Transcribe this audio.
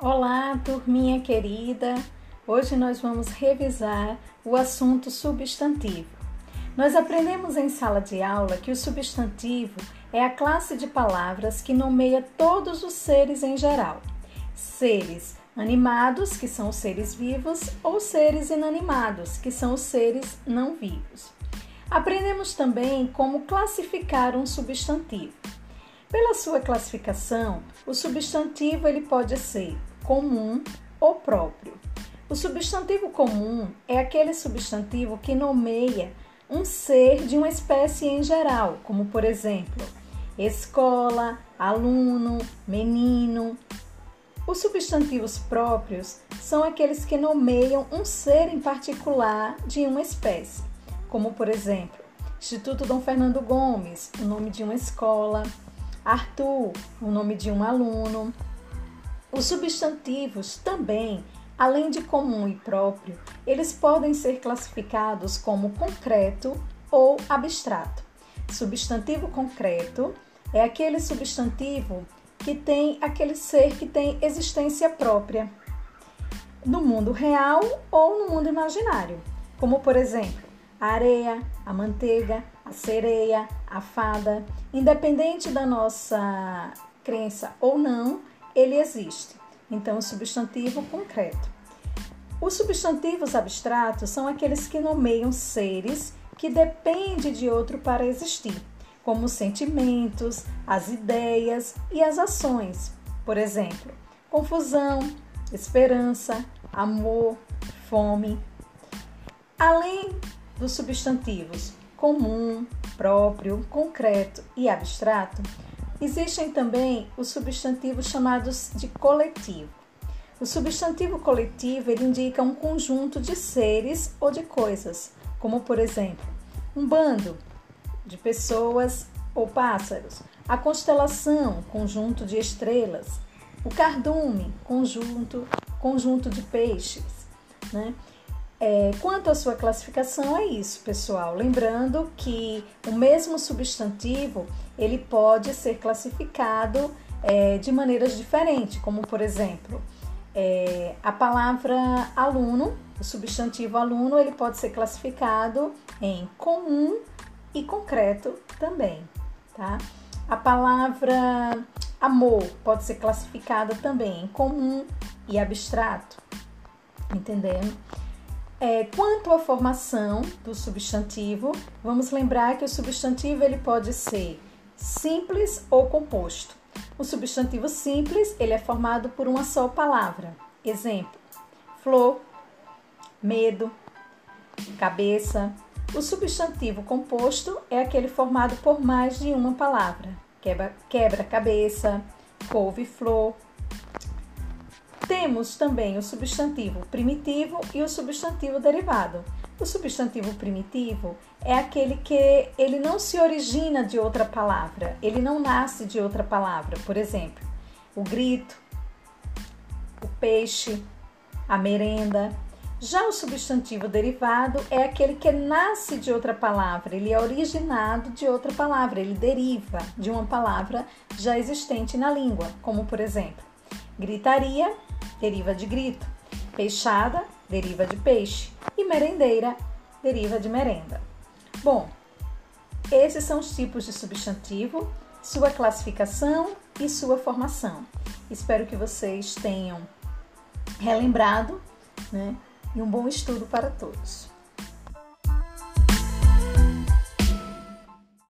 Olá, turminha querida! Hoje nós vamos revisar o assunto substantivo. Nós aprendemos em sala de aula que o substantivo é a classe de palavras que nomeia todos os seres em geral. Seres animados, que são os seres vivos, ou seres inanimados, que são os seres não vivos. Aprendemos também como classificar um substantivo. Pela sua classificação, o substantivo ele pode ser comum ou próprio. O substantivo comum é aquele substantivo que nomeia um ser de uma espécie em geral, como por exemplo, escola, aluno, menino. Os substantivos próprios são aqueles que nomeiam um ser em particular de uma espécie, como por exemplo, Instituto Dom Fernando Gomes, o nome de uma escola, Arthur, o nome de um aluno. Os substantivos também, além de comum e próprio, eles podem ser classificados como concreto ou abstrato. Substantivo concreto é aquele substantivo que tem aquele ser que tem existência própria no mundo real ou no mundo imaginário, como por exemplo, a areia, a manteiga, a sereia, a fada, independente da nossa crença ou não, ele existe. Então, o substantivo concreto. Os substantivos abstratos são aqueles que nomeiam seres que dependem de outro para existir, como os sentimentos, as ideias e as ações. Por exemplo, confusão, esperança, amor, fome. Além dos substantivos comum, próprio, concreto e abstrato, existem também os substantivos chamados de coletivo. O substantivo coletivo ele indica um conjunto de seres ou de coisas, como por exemplo, um bando de pessoas ou pássaros, a constelação, conjunto de estrelas, o cardume, conjunto, conjunto de peixes, né? É, quanto à sua classificação, é isso, pessoal. Lembrando que o mesmo substantivo ele pode ser classificado é, de maneiras diferentes, como por exemplo, é, a palavra aluno, o substantivo aluno, ele pode ser classificado em comum e concreto também, tá? A palavra amor pode ser classificada também em comum e abstrato, entendendo? É, quanto à formação do substantivo, vamos lembrar que o substantivo ele pode ser simples ou composto. O substantivo simples ele é formado por uma só palavra. Exemplo: flor, medo, cabeça. O substantivo composto é aquele formado por mais de uma palavra. Quebra-cabeça, couve-flor, temos também o substantivo primitivo e o substantivo derivado. O substantivo primitivo é aquele que ele não se origina de outra palavra, ele não nasce de outra palavra. Por exemplo, o grito, o peixe, a merenda. Já o substantivo derivado é aquele que nasce de outra palavra, ele é originado de outra palavra, ele deriva de uma palavra já existente na língua, como por exemplo, gritaria deriva de grito, peixada deriva de peixe e merendeira deriva de merenda. Bom, esses são os tipos de substantivo, sua classificação e sua formação. Espero que vocês tenham relembrado, né? E um bom estudo para todos.